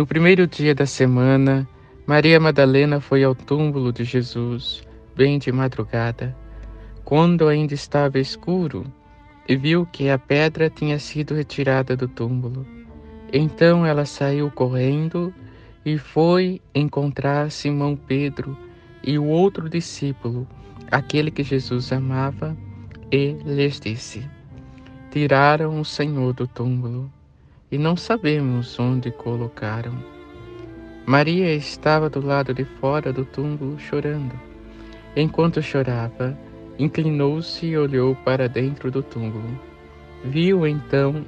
No primeiro dia da semana, Maria Madalena foi ao túmulo de Jesus, bem de madrugada, quando ainda estava escuro, e viu que a pedra tinha sido retirada do túmulo. Então ela saiu correndo e foi encontrar Simão Pedro e o outro discípulo, aquele que Jesus amava, e lhes disse: Tiraram o Senhor do túmulo e não sabemos onde colocaram. Maria estava do lado de fora do túmulo chorando. Enquanto chorava, inclinou-se e olhou para dentro do túmulo. Viu então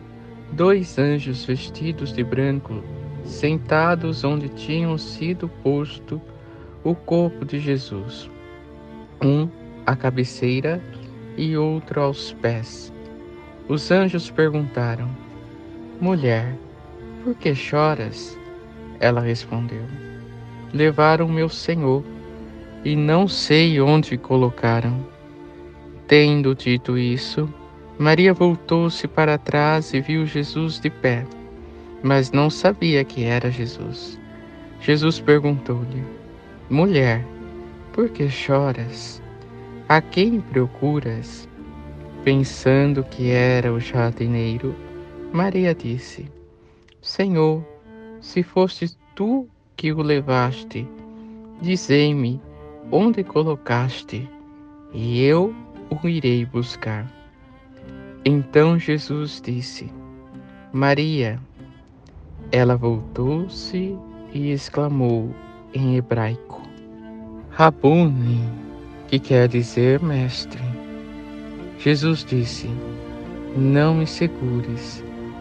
dois anjos vestidos de branco, sentados onde tinham sido posto o corpo de Jesus, um à cabeceira e outro aos pés. Os anjos perguntaram: Mulher, por que choras? Ela respondeu: Levaram meu senhor e não sei onde colocaram. Tendo dito isso, Maria voltou-se para trás e viu Jesus de pé, mas não sabia que era Jesus. Jesus perguntou-lhe: Mulher, por que choras? A quem procuras? Pensando que era o jardineiro, Maria disse: Senhor, se fostes tu que o levaste, dizei-me onde colocaste, e eu o irei buscar. Então Jesus disse: Maria. Ela voltou-se e exclamou em hebraico: Rabuni, que quer dizer mestre. Jesus disse: Não me segures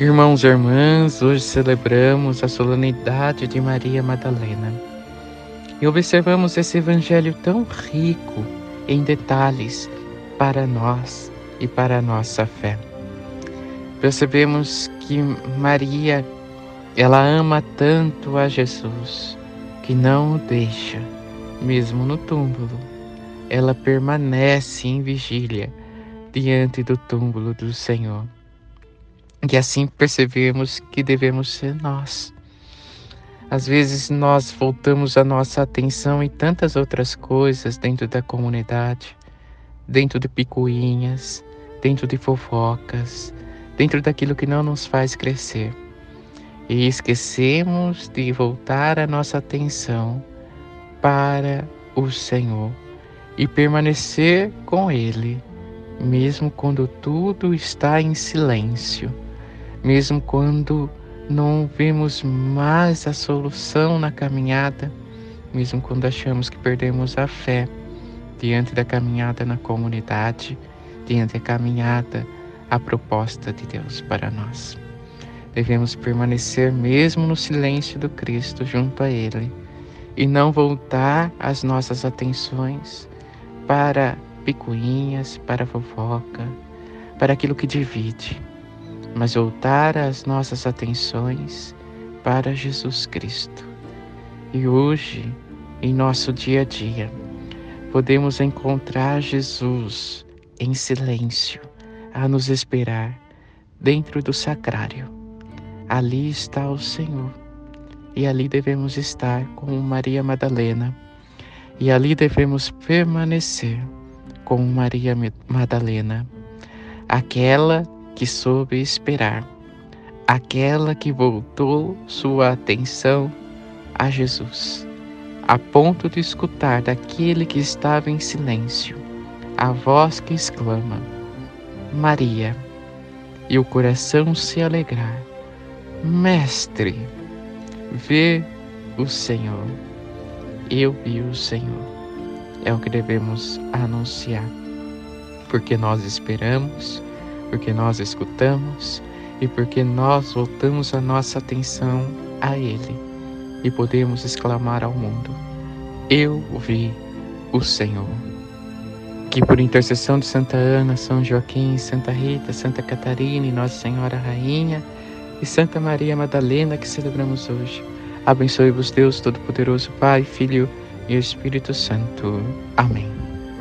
Irmãos e irmãs, hoje celebramos a solenidade de Maria Madalena e observamos esse evangelho tão rico em detalhes para nós e para a nossa fé. Percebemos que Maria, ela ama tanto a Jesus que não o deixa, mesmo no túmulo. Ela permanece em vigília diante do túmulo do Senhor. E assim percebemos que devemos ser nós. Às vezes nós voltamos a nossa atenção em tantas outras coisas dentro da comunidade, dentro de picuinhas, dentro de fofocas, dentro daquilo que não nos faz crescer. E esquecemos de voltar a nossa atenção para o Senhor e permanecer com Ele, mesmo quando tudo está em silêncio mesmo quando não vemos mais a solução na caminhada, mesmo quando achamos que perdemos a fé diante da caminhada na comunidade, diante da caminhada, a proposta de Deus para nós. Devemos permanecer mesmo no silêncio do Cristo junto a Ele e não voltar as nossas atenções para picuinhas, para fofoca, para aquilo que divide mas voltar as nossas atenções para Jesus Cristo. E hoje, em nosso dia a dia, podemos encontrar Jesus em silêncio, a nos esperar dentro do sacrário. Ali está o Senhor, e ali devemos estar com Maria Madalena, e ali devemos permanecer com Maria Madalena, aquela que soube esperar, aquela que voltou sua atenção a Jesus, a ponto de escutar daquele que estava em silêncio a voz que exclama: Maria, e o coração se alegrar: Mestre, vê o Senhor. Eu vi o Senhor. É o que devemos anunciar, porque nós esperamos, porque nós escutamos e porque nós voltamos a nossa atenção a Ele e podemos exclamar ao mundo: Eu vi o Senhor. Que por intercessão de Santa Ana, São Joaquim, Santa Rita, Santa Catarina e Nossa Senhora Rainha e Santa Maria Madalena que celebramos hoje, abençoe-vos Deus Todo-Poderoso, Pai, Filho e Espírito Santo. Amém.